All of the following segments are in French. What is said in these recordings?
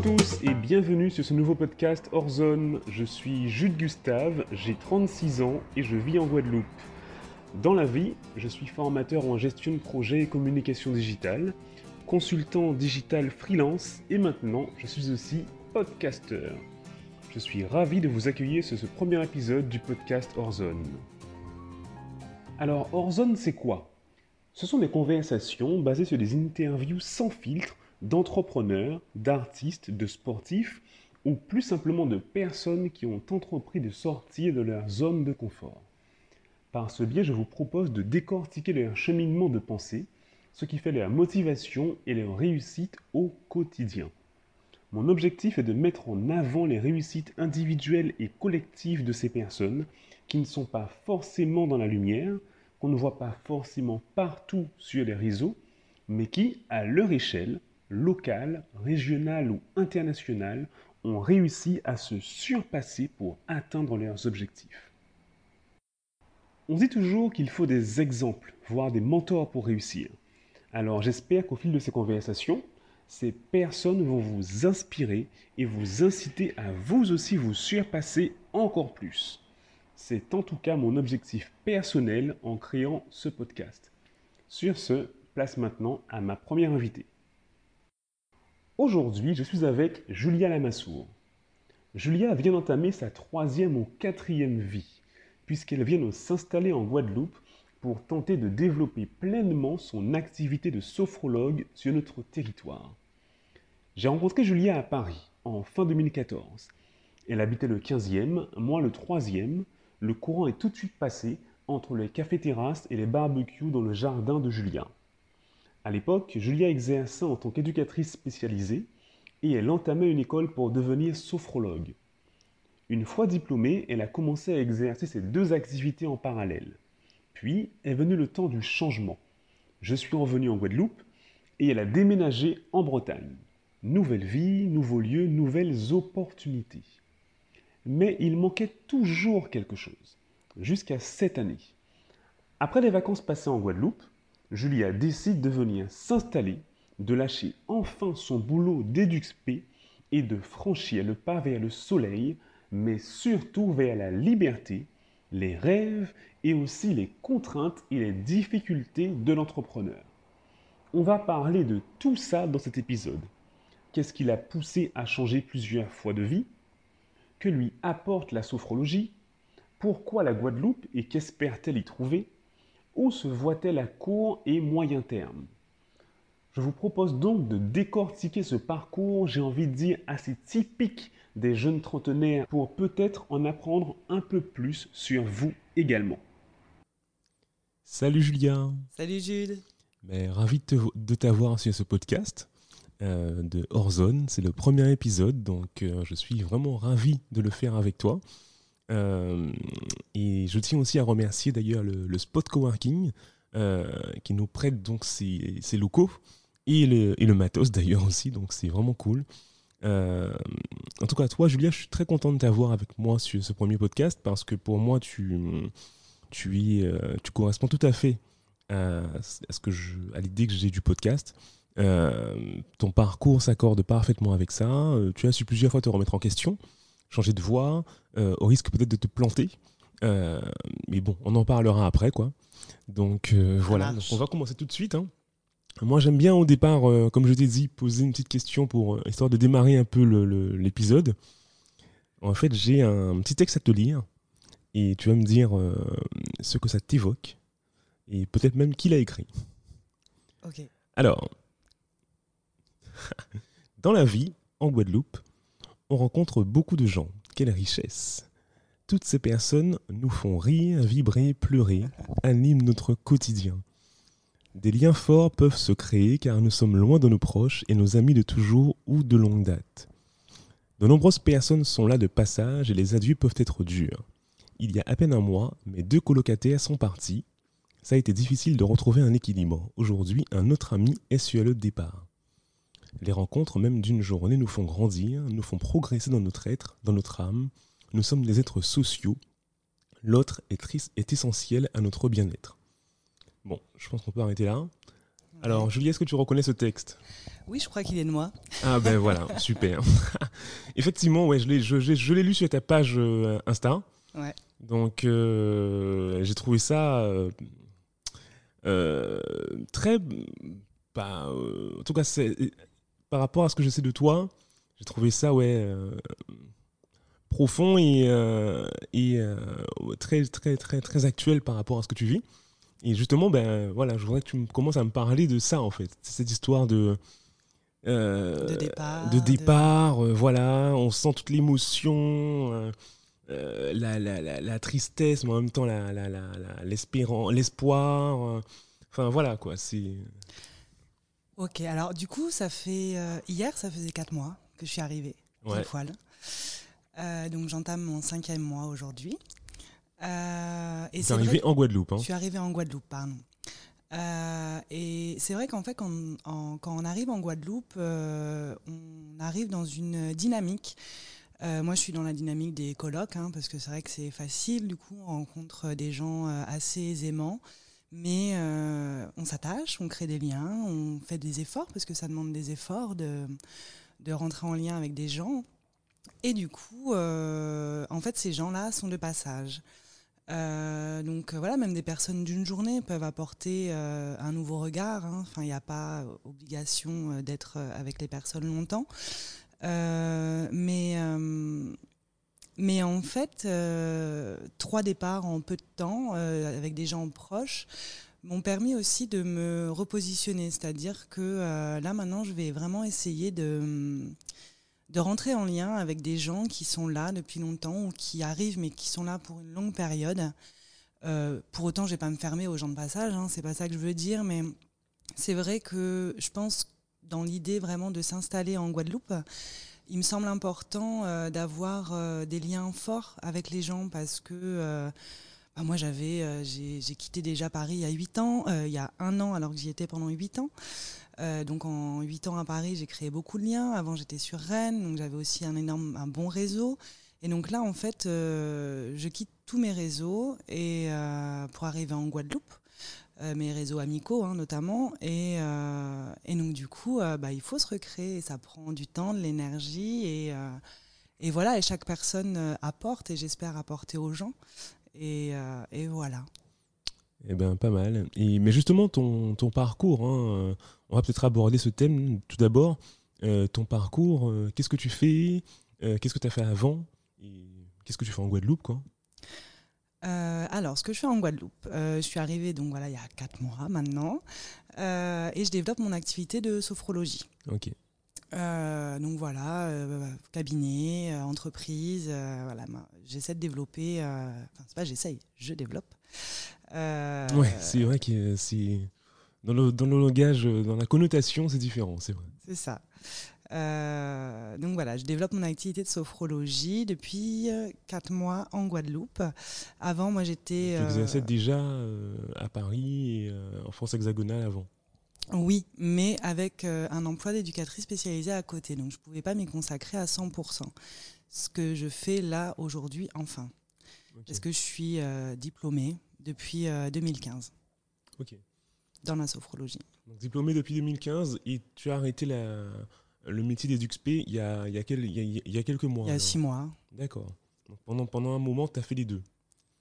à tous et bienvenue sur ce nouveau podcast Horzone. Je suis Jude Gustave, j'ai 36 ans et je vis en Guadeloupe. Dans la vie, je suis formateur en gestion de projet et communication digitale, consultant digital freelance et maintenant je suis aussi podcasteur. Je suis ravi de vous accueillir sur ce premier épisode du podcast Horzone. Alors Horzone c'est quoi? Ce sont des conversations basées sur des interviews sans filtre d'entrepreneurs, d'artistes, de sportifs ou plus simplement de personnes qui ont entrepris de sortir de leur zone de confort. Par ce biais, je vous propose de décortiquer leur cheminement de pensée, ce qui fait leur motivation et leur réussite au quotidien. Mon objectif est de mettre en avant les réussites individuelles et collectives de ces personnes qui ne sont pas forcément dans la lumière, qu'on ne voit pas forcément partout sur les réseaux, mais qui, à leur échelle, locales, régionales ou internationales ont réussi à se surpasser pour atteindre leurs objectifs. On dit toujours qu'il faut des exemples, voire des mentors pour réussir. Alors j'espère qu'au fil de ces conversations, ces personnes vont vous inspirer et vous inciter à vous aussi vous surpasser encore plus. C'est en tout cas mon objectif personnel en créant ce podcast. Sur ce, place maintenant à ma première invitée. Aujourd'hui, je suis avec Julia Lamassoure. Julia vient d'entamer sa troisième ou quatrième vie, puisqu'elle vient de s'installer en Guadeloupe pour tenter de développer pleinement son activité de sophrologue sur notre territoire. J'ai rencontré Julia à Paris en fin 2014. Elle habitait le 15e, moi le 3e. Le courant est tout de suite passé entre les cafés-terrasses et les barbecues dans le jardin de Julia. À l'époque, Julia exerçait en tant qu'éducatrice spécialisée et elle entamait une école pour devenir sophrologue. Une fois diplômée, elle a commencé à exercer ces deux activités en parallèle. Puis est venu le temps du changement. Je suis revenu en Guadeloupe et elle a déménagé en Bretagne. Nouvelle vie, nouveaux lieux, nouvelles opportunités. Mais il manquait toujours quelque chose, jusqu'à cette année. Après les vacances passées en Guadeloupe, Julia décide de venir s'installer, de lâcher enfin son boulot d'EduxP et de franchir le pas vers le soleil, mais surtout vers la liberté, les rêves et aussi les contraintes et les difficultés de l'entrepreneur. On va parler de tout ça dans cet épisode. Qu'est-ce qui l'a poussé à changer plusieurs fois de vie? Que lui apporte la sophrologie? Pourquoi la Guadeloupe et qu'espère-t-elle y trouver? Où se voit-elle à court et moyen terme? Je vous propose donc de décortiquer ce parcours, j'ai envie de dire assez typique des jeunes trentenaires, pour peut-être en apprendre un peu plus sur vous également. Salut Julien. Salut Jules. Mais ravi de t'avoir sur ce podcast euh, de Horzone. C'est le premier épisode, donc euh, je suis vraiment ravi de le faire avec toi. Euh, et je tiens aussi à remercier d'ailleurs le, Spot Coworking euh, qui nous prête donc ses, locaux et le, et matos d'ailleurs aussi, donc c'est vraiment cool. Euh, en tout cas, toi, Julia, je suis très content de t'avoir avec moi sur ce premier podcast parce que pour moi, tu, tu, corresponds tout à fait à, à l'idée que j'ai du podcast. ton parcours s'accorde parfaitement avec ça. tu as su plusieurs fois te remettre en question changer de voix, euh, au risque peut-être de te planter. Euh, mais bon, on en parlera après, quoi. Donc euh, voilà, on va commencer tout de suite. Hein. Moi, j'aime bien au départ, comme je t'ai dit, poser une petite question pour histoire de démarrer un peu l'épisode. En fait, j'ai un petit texte à te lire et tu vas me dire ce que ça t'évoque et peut-être même qui l'a écrit. Ok. Alors, dans la vie, en Guadeloupe, on rencontre beaucoup de gens. Quelle richesse Toutes ces personnes nous font rire, vibrer, pleurer, animent notre quotidien. Des liens forts peuvent se créer car nous sommes loin de nos proches et nos amis de toujours ou de longue date. De nombreuses personnes sont là de passage et les adieux peuvent être durs. Il y a à peine un mois, mes deux colocataires sont partis. Ça a été difficile de retrouver un équilibre. Aujourd'hui, un autre ami est sur le départ. Les rencontres même d'une journée nous font grandir, nous font progresser dans notre être, dans notre âme. Nous sommes des êtres sociaux. L'autre est, est essentiel à notre bien-être. Bon, je pense qu'on peut arrêter là. Alors, Julie, est-ce que tu reconnais ce texte? Oui, je crois qu'il est de moi. Ah ben voilà, super. Effectivement, ouais, je l'ai, je, je- je l'ai lu sur ta page euh, Insta. Ouais. Donc, euh, j'ai trouvé ça euh, très... Euh, en tout cas, c'est, par rapport à ce que je sais de toi, j'ai trouvé ça, ouais, euh, profond et, euh, et euh, très, très, très, très actuel par rapport à ce que tu vis. Et justement, ben voilà, je voudrais que tu me commences à me parler de ça, en fait. C'est cette histoire de... De départ, de départ, voilà, on sent toute l'émotion, euh, la, la, la, la tristesse, mais en même temps la, la, la, la- l'espéran- l'espoir. Enfin voilà quoi, c'est. Ok, alors du coup, ça fait. euh, hier, ça faisait quatre mois que je suis arrivée, Ouais. poil. Euh, donc j'entame mon cinquième mois aujourd'hui. Euh, et C'est arrivé en Guadeloupe. Hein. Je suis arrivée en Guadeloupe, pardon. Euh, et c'est vrai qu'en fait, quand, en- quand on arrive en Guadeloupe, euh, on arrive dans une dynamique. Euh, moi, je suis dans la dynamique des colocs, hein, parce que c'est vrai que c'est facile. Du coup, on rencontre des gens assez aisément. Mais euh, on s'attache, on crée des liens, on fait des efforts, parce que ça demande des efforts de, de rentrer en lien avec des gens. Et du coup, euh, en fait, ces gens-là sont de passage. Euh, donc voilà, même des personnes d'une journée peuvent apporter un nouveau regard. hein. Enfin, il n'y a pas obligation d'être avec les personnes longtemps. Mais, mais en fait, euh, trois départs en peu de temps euh, avec des gens proches m'ont permis aussi de me repositionner. C'est-à-dire que euh, là, maintenant, je vais vraiment essayer de de rentrer en lien avec des gens qui sont là depuis longtemps ou qui arrivent mais qui sont là pour une longue période. Pour autant, je vais pas me fermer aux gens de passage, hein, c'est pas ça que je veux dire, mais c'est vrai que je pense dans l'idée vraiment de s'installer en Guadeloupe, il me semble important euh, d'avoir euh, des liens forts avec les gens parce que euh, bah, moi j'avais j'ai quitté déjà Paris il y a 8 ans, il y a un an alors que j'y étais pendant 8 ans. Donc en 8 ans à Paris, j'ai créé beaucoup de liens. Avant, j'étais sur Rennes, donc j'avais aussi un énorme, un bon réseau. Et donc là, en fait, je quitte tous mes réseaux et pour arriver en Guadeloupe, mes réseaux amicaux hein, notamment. Et, euh, bah, il faut se recréer. Et ça prend du temps, de l'énergie et euh, et voilà. Et chaque personne euh, apporte et j'espère apporter aux gens. Et, et voilà. Eh ben pas mal. Et, mais justement, ton, ton parcours, hein, on va peut-être aborder ce thème tout d'abord. Ton parcours, qu'est-ce que tu fais Qu'est-ce que tu as fait avant Et Qu'est-ce que tu fais en Guadeloupe quoi? Euh, alors, ce que je fais en Guadeloupe, euh, je suis arrivée donc voilà il y a quatre mois maintenant, et je développe mon activité de sophrologie. Ok. Euh, donc voilà, euh, cabinet, euh, entreprise, euh, voilà, j'essaie de développer. euh, Enfin, c'est pas j'essaye, je développe. Euh, Ouais, c'est vrai que c'est. Dans le, dans le langage, euh, dans la connotation, c'est différent, c'est vrai. C'est ça. Euh, donc voilà, je développe mon activité de sophrologie depuis euh, quatre mois en Guadeloupe. Avant, moi j'étais. Tu euh, exerçais déjà euh, à Paris et euh, en France hexagonale avant? Oui, mais avec euh, un emploi d'éducatrice spécialisée à côté. Donc je ne pouvais pas m'y consacrer à 100%. Ce que je fais là aujourd'hui, enfin. Parce que je suis euh, diplômée depuis euh, 2015 Ok. dans la sophrologie. Donc, diplômé depuis 2015 et tu as arrêté la, le métier d'éduxp il y a, il y, a quel- il y a- il y a quelques mois. Il y a alors. six mois. D'accord. Pendant, pendant un moment, tu as fait les deux.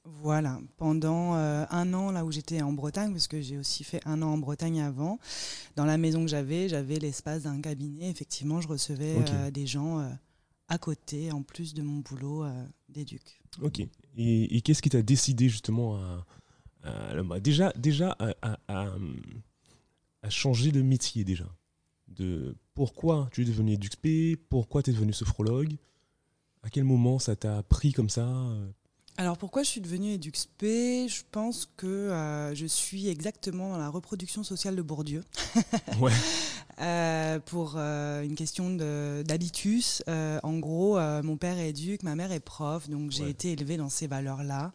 Voilà, pendant euh, un an là où j'étais en Bretagne, parce que j'ai aussi fait un an en Bretagne avant, dans la maison que j'avais, j'avais l'espace d'un cabinet. Effectivement, je recevais euh, des gens euh, à côté, en plus de mon boulot d'éduc. Ok. Et, et qu'est-ce qui t'a décidé justement à, à- bah, déjà, déjà à changer de métier déjà? De pourquoi tu es devenu EduxP, pourquoi tu es devenu sophrologue, à quel moment ça t'a pris comme ça euh, Alors pourquoi je suis devenue EduxP? Je pense que euh, je suis exactement dans la reproduction sociale de Bourdieu. Ouais. Euh, pour euh, une question d'habitus. En gros, mon père est éduc, ma mère est prof, donc j'ai Ouais. été élevée dans ces valeurs-là.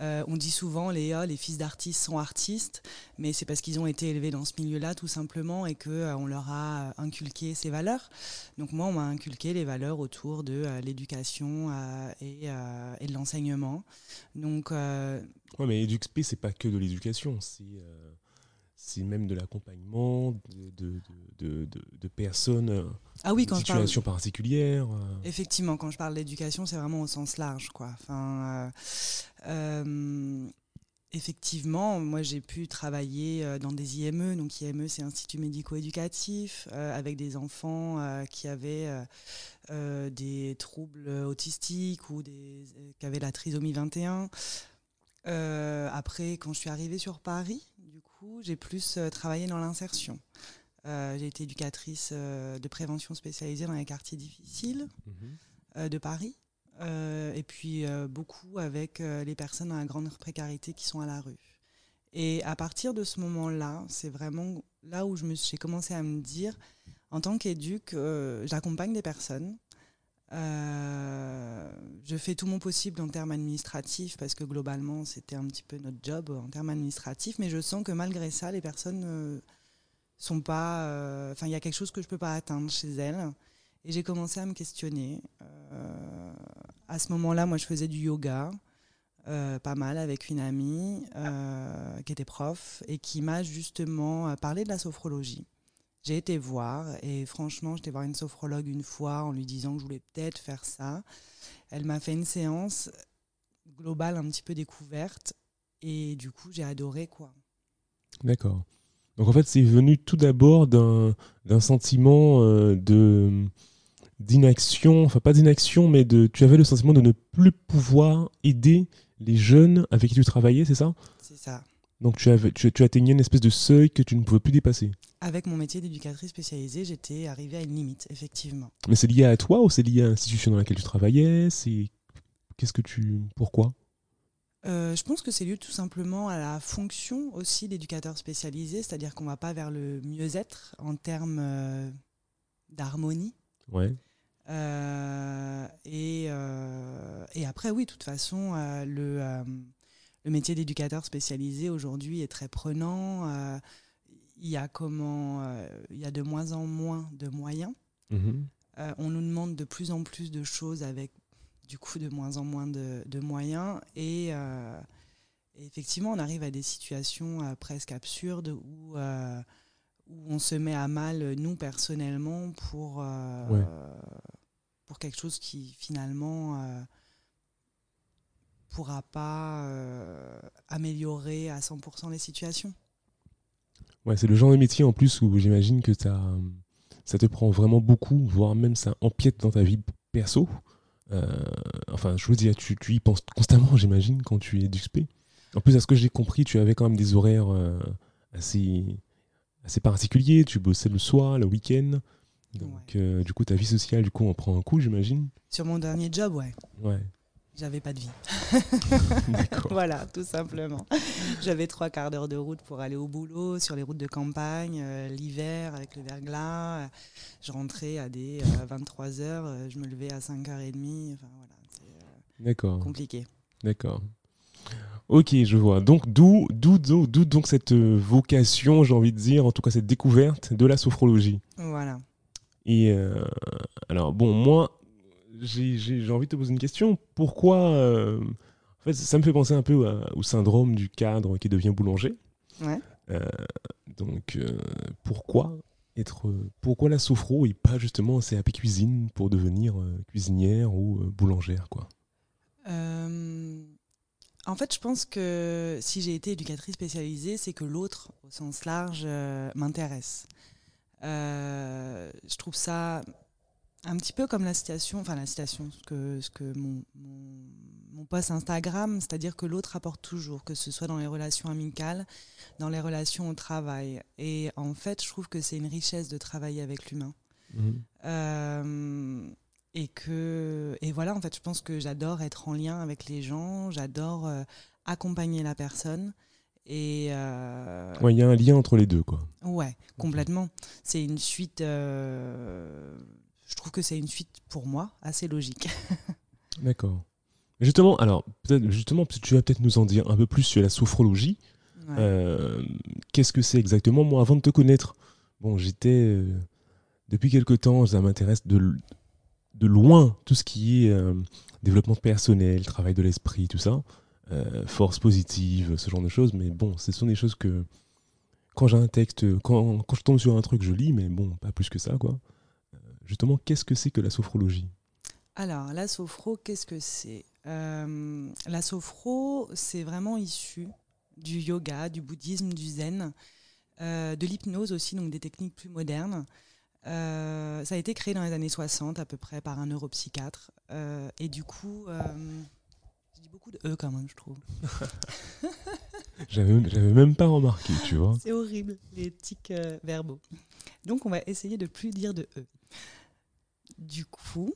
Euh, on dit souvent ah, les fils d'artistes sont artistes, mais c'est parce qu'ils ont été élevés dans ce milieu-là tout simplement et que euh, on leur a inculqué ces valeurs. Donc moi, on m'a inculqué les valeurs autour de euh, l'éducation euh, et, euh, de l'enseignement. Donc euh, Ouais, mais EduxP, c'est pas que de l'éducation, c'est euh, c'est même de l'accompagnement de, de, de, personnes euh, ah oui, quand en situation particulière. Euh. Effectivement, quand je parle d'éducation, c'est vraiment au sens large. Quoi. Enfin, euh, effectivement, moi j'ai pu travailler dans des IME. Donc IME, c'est Institut médico-éducatif, avec des enfants qui avaient des troubles autistiques ou des, qui avaient la trisomie 21. après, quand je suis arrivée sur Paris, j'ai plus euh, travaillé dans l'insertion. Euh, j'ai été éducatrice euh, de prévention spécialisée dans les quartiers difficiles mhm. de Paris. et puis beaucoup avec les personnes dans la grande précarité qui sont à la rue. Et à partir de ce moment-là, c'est vraiment là où j'ai commencé à me dire, en tant qu'éduc, j'accompagne des personnes euh, je fais tout mon possible en termes administratifs parce que globalement c'était un petit peu notre job en termes administratifs, mais je sens que malgré ça les personnes ne sont pas, euh, enfin il y a quelque chose que je peux pas atteindre chez elles et j'ai commencé à me questionner. Euh, à ce moment-là, moi je faisais du yoga. pas mal avec une amie qui était prof et qui m'a justement parlé de la sophrologie. J'ai été voir et franchement, j'étais voir une sophrologue une fois en lui disant que je voulais peut-être faire ça. Elle m'a fait une séance globale un petit peu découverte et du coup, j'ai adoré quoi. D'accord. Donc en fait, c'est venu tout d'abord d'un sentiment euh, de d'inaction, enfin pas d'inaction, mais de tu avais le sentiment de ne plus pouvoir aider les jeunes avec qui tu travaillais, c'est ça? C'est ça. Donc tu, avais, tu, tu atteignais une espèce de seuil que tu ne pouvais plus dépasser. Avec mon métier d'éducatrice spécialisée, j'étais arrivée à une limite, effectivement. Mais c'est lié à toi ou c'est lié à l'institution dans laquelle tu travaillais? C'est qu'est-ce que tu pourquoi? Euh, je pense que c'est lié tout simplement à la fonction aussi d'éducateur spécialisé, c'est-à-dire qu'on ne va pas vers le mieux-être en termes euh, d'harmonie. Ouais. Euh, et, et, après, oui, de toute façon, le, le métier d'éducateur spécialisé aujourd'hui est très prenant. Euh, il y a comment, euh, il y a de moins en moins de moyens. Mhm. Euh, on nous demande de plus en plus de choses avec du coup de moins en moins de, moyens et, effectivement on arrive à des situations presque absurdes où, où on se met à mal nous personnellement pour, pour quelque chose qui finalement pourra pas euh, améliorer à 100% les situations. Ouais, c'est le genre de métier en plus où j'imagine que ça te prend vraiment beaucoup, voire même ça empiète dans ta vie perso. Euh, enfin, je veux dire, tu, tu y penses constamment, j'imagine, quand tu es d'UXP. En plus, à ce que j'ai compris, tu avais quand même des horaires euh, assez, assez particuliers. Tu bossais le soir, le week-end. Donc, du coup, ta vie sociale, du coup, en prend un coup, j'imagine. Sur mon dernier job, ouais. Ouais. J'avais pas de vie. voilà, tout simplement. J'avais trois quarts d'heure de route pour aller au boulot, sur les routes de campagne, euh, l'hiver avec le verglas. Euh, je rentrais à des 23 h euh, je me levais à 5h30. Enfin, voilà, D'accord. compliqué. D'accord. Ok, je vois. Donc, d'où, d'où, d'où, donc cette vocation, j'ai envie de dire, en tout cas cette découverte de la sophrologie? Voilà. Et alors, bon, moi, j'ai envie de te poser une question. Pourquoi euh, En fait, ça me fait penser un peu au syndrome du cadre qui devient boulanger. Ouais. Euh, donc, euh, pourquoi être, pourquoi la sophro et pas justement CAP cuisine pour devenir cuisinière ou boulangère, quoi? En fait, je pense que si j'ai été éducatrice spécialisée, c'est que l'autre, au sens large, m'intéresse. je trouve ça un petit peu comme la citation, enfin la citation, ce que, ce que mon, mon, post Instagram, c'est-à-dire que l'autre apporte toujours, que ce soit dans les relations amicales, dans les relations au travail. Et en fait, je trouve que c'est une richesse de travailler avec l'humain. Mhm. Euh, et que et voilà, en fait, je pense que j'adore être en lien avec les gens, j'adore euh, accompagner la personne. Et euh, il y a un lien entre les deux, quoi. Ouais, complètement. C'est une suite je trouve que c'est une suite pour moi assez logique. D'accord. Justement, alors peut-être justement, tu vas peut-être nous en dire un peu plus sur la sophrologie. Euh, qu'est-ce que c'est exactement? Moi, avant de te connaître, bon, j'étais euh, depuis quelque temps, ça m'intéresse de, de loin tout ce qui est euh, développement personnel, travail de l'esprit, tout ça, force positive, ce genre de choses. Mais bon, ce sont des choses que quand j'ai un texte, quand, quand, je tombe sur un truc, je lis, mais bon, pas plus que ça, quoi. Justement, qu'est-ce que c'est que la sophrologie? Alors, la sophro, qu'est-ce que c'est? La sophro, c'est vraiment issu du yoga, du bouddhisme, du zen, de l'hypnose aussi, donc des techniques plus modernes. Euh, ça a été créé dans les années 60 à peu près par un neuropsychiatre. Euh, et du coup, euh, je dis beaucoup de E quand même, je trouve. j'avais, même pas remarqué, tu vois. C'est horrible, les tics verbaux. Donc on va essayer de plus dire de E. Du coup,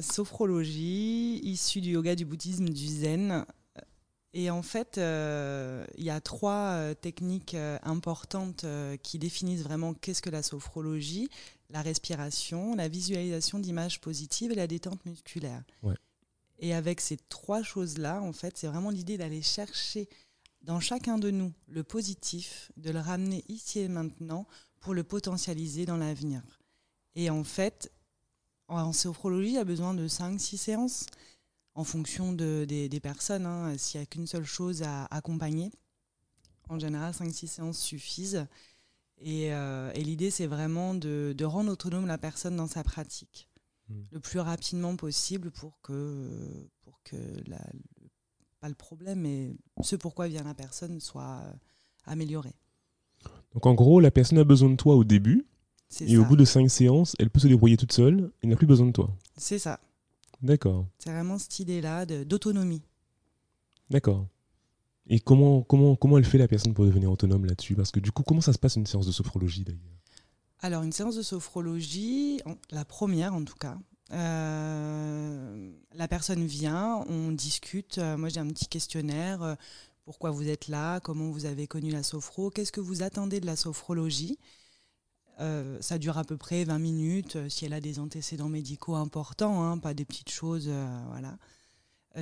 sophrologie, issue du yoga, du bouddhisme, du zen, et en fait, euh, il y a trois euh, techniques euh, importantes qui définissent vraiment qu'est-ce que la sophrologie la respiration, la visualisation d'images positives et la détente musculaire. Et avec ces trois choses-là, en fait, c'est vraiment l'idée d'aller chercher dans chacun de nous le positif, de le ramener ici et maintenant pour le potentialiser dans l'avenir. Et en fait, en sophrologie, il y a besoin de 5-6 séances en fonction de, des, personnes. Hein, s'il n'y a qu'une seule chose à accompagner, en général, 5-6 séances suffisent. Et, euh, et l'idée, c'est vraiment de, de, rendre autonome la personne dans sa pratique hmm. le plus rapidement possible pour que, pour que la, pas le problème, mais ce pourquoi vient la personne soit amélioré. Donc en gros, la personne a besoin de toi au début, et au bout de 5 séances, elle peut se débrouiller toute seule et n'a plus besoin de toi. C'est ça. D'accord. C'est vraiment cette idée-là d'autonomie. D'accord. Et comment, comment, comment elle fait la personne pour devenir autonome là-dessus? Parce que du coup, comment ça se passe une séance de sophrologie d'ailleurs? Alors, une séance de sophrologie, la première en tout cas, euh, la personne vient, on discute. Euh, moi, j'ai un petit questionnaire. Euh, pourquoi vous êtes là? Comment vous avez connu la sophro? Qu'est-ce que vous attendez de la sophrologie? Euh, ça dure à peu près 20 minutes. Euh, si elle a des antécédents médicaux importants, hein, pas des petites choses, euh, voilà.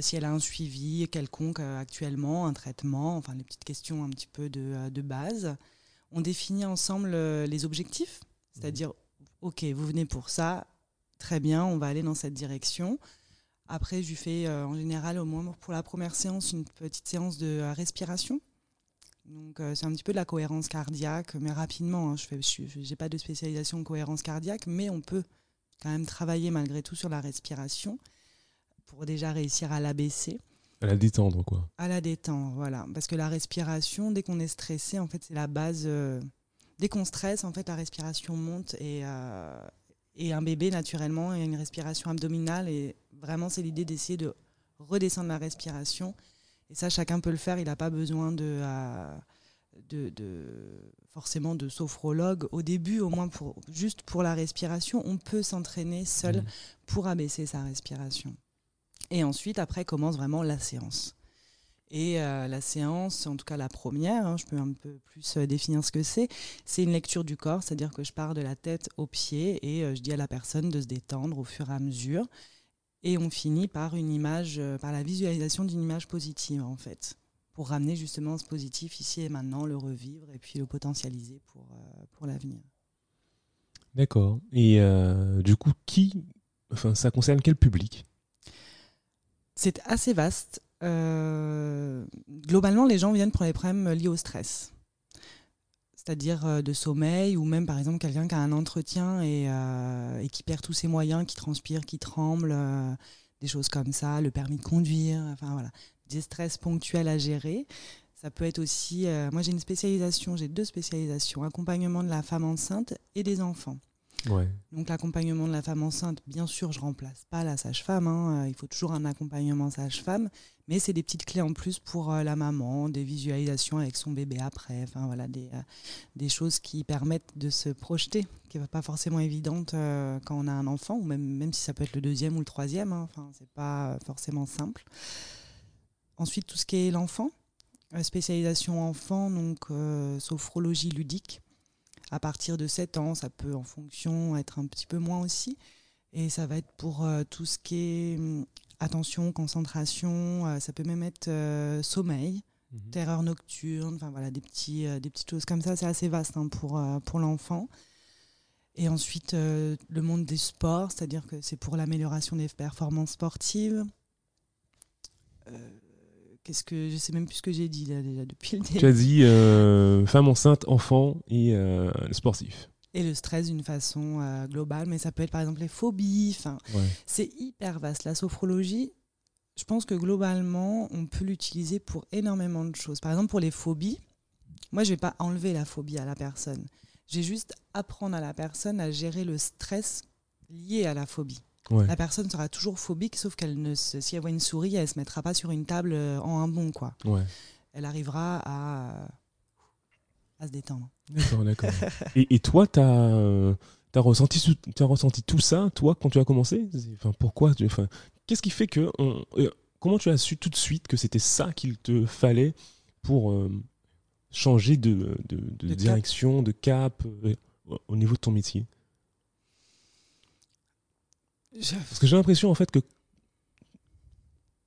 si elle a un suivi quelconque actuellement, un traitement, enfin les petites questions un petit peu de, de base. On définit ensemble les objectifs, c'est-à-dire, ok, vous venez pour ça, très bien, on va aller dans cette direction. Après, je lui fais en général, au moins pour la première séance, une petite séance de respiration donc euh, c'est un petit peu de la cohérence cardiaque, mais rapidement. Hein, je n'ai pas de spécialisation en cohérence cardiaque, mais on peut quand même travailler malgré tout sur la respiration pour déjà réussir à l'abaisser. À la détendre, quoi. À la détendre, voilà. Parce que la respiration, dès qu'on est stressé, en fait, c'est la base. Euh, dès qu'on stresse, en fait, la respiration monte et, euh, et un bébé, naturellement, a une respiration abdominale. Et vraiment, c'est l'idée d'essayer de redescendre la respiration et ça, chacun peut le faire. Il n'a pas besoin de, euh, de, de, forcément de sophrologue. Au début, au moins pour, juste pour la respiration, on peut s'entraîner seul mmh. pour abaisser sa respiration. Et ensuite, après, commence vraiment la séance. Et euh, la séance, en tout cas la première, hein, je peux un peu plus euh, définir ce que c'est, c'est une lecture du corps, c'est-à-dire que je pars de la tête aux pieds et je dis à la personne de se détendre au fur et à mesure. Et on finit par une image, euh, par la visualisation d'une image positive en fait, pour ramener justement ce positif ici et maintenant, le revivre et puis le potentialiser pour, euh, pour l'avenir. D'accord. Et euh, du coup, qui, enfin, ça concerne quel public? C'est assez vaste. globalement, les gens viennent pour les problèmes liés au stress c'est-à-dire euh, de sommeil, ou même par exemple quelqu'un qui a un entretien et, euh, qui perd tous ses moyens, qui transpire, qui tremble, euh, des choses comme ça, le permis de conduire, enfin voilà, des stress ponctuels à gérer. Ça peut être aussi, moi j'ai une spécialisation, j'ai deux spécialisations, accompagnement de la femme enceinte et des enfants. Donc l'accompagnement de la femme enceinte, bien sûr, je remplace pas la sage-femme. Hein, il faut toujours un accompagnement sage-femme, mais c'est des petites clés en plus pour euh, la maman, des visualisations avec son bébé après, enfin voilà, des, euh, des choses qui permettent de se projeter, qui n'est pas forcément évidente euh, quand on a un enfant, ou même, même si ça peut être le deuxième ou le troisième, hein, enfin c'est pas forcément simple. Ensuite, tout ce qui est l'enfant, spécialisation enfant, donc sophrologie ludique à partir de 7 ans, ça peut en fonction être un petit peu moins aussi. Et ça va être pour euh, tout ce qui est hum, attention, concentration, euh, ça peut même être euh, sommeil, mhm. terreur nocturne, enfin voilà, des, petits, des petites choses comme ça. C'est assez vaste hein, pour, pour l'enfant. Et ensuite, le monde des sports, c'est-à-dire que c'est pour l'amélioration des performances sportives qu'est-ce que je sais même plus ce que j'ai dit là, déjà depuis le début. Tu as dit euh, femme enceinte, enfant et euh, sportif. Et le stress d'une façon euh, globale, mais ça peut être par exemple les phobies. Ouais. c'est hyper vaste. La sophrologie, je pense que globalement, on peut l'utiliser pour énormément de choses. Par exemple, pour les phobies, moi, je vais pas enlever la phobie à la personne. Je vais juste apprendre à la personne à gérer le stress lié à la phobie. Ouais. La personne sera toujours phobique, sauf qu'elle ne se, si elle voit une souris, elle se mettra pas sur une table euh, en un bond, quoi. Ouais. Elle arrivera à, à se détendre. D'accord, d'accord. et, et toi, tu as, ressenti, sou- t'as ressenti tout ça, toi, quand tu as commencé? Enfin, Pourquoi enfin, Qu'est-ce qui fait que. on- euh, comment tu as su tout de suite que c'était ça qu'il te fallait pour euh, changer de, de- de De cap. direction, de cap, euh, au niveau de ton métier? Parce que j'ai l'impression, en fait, que.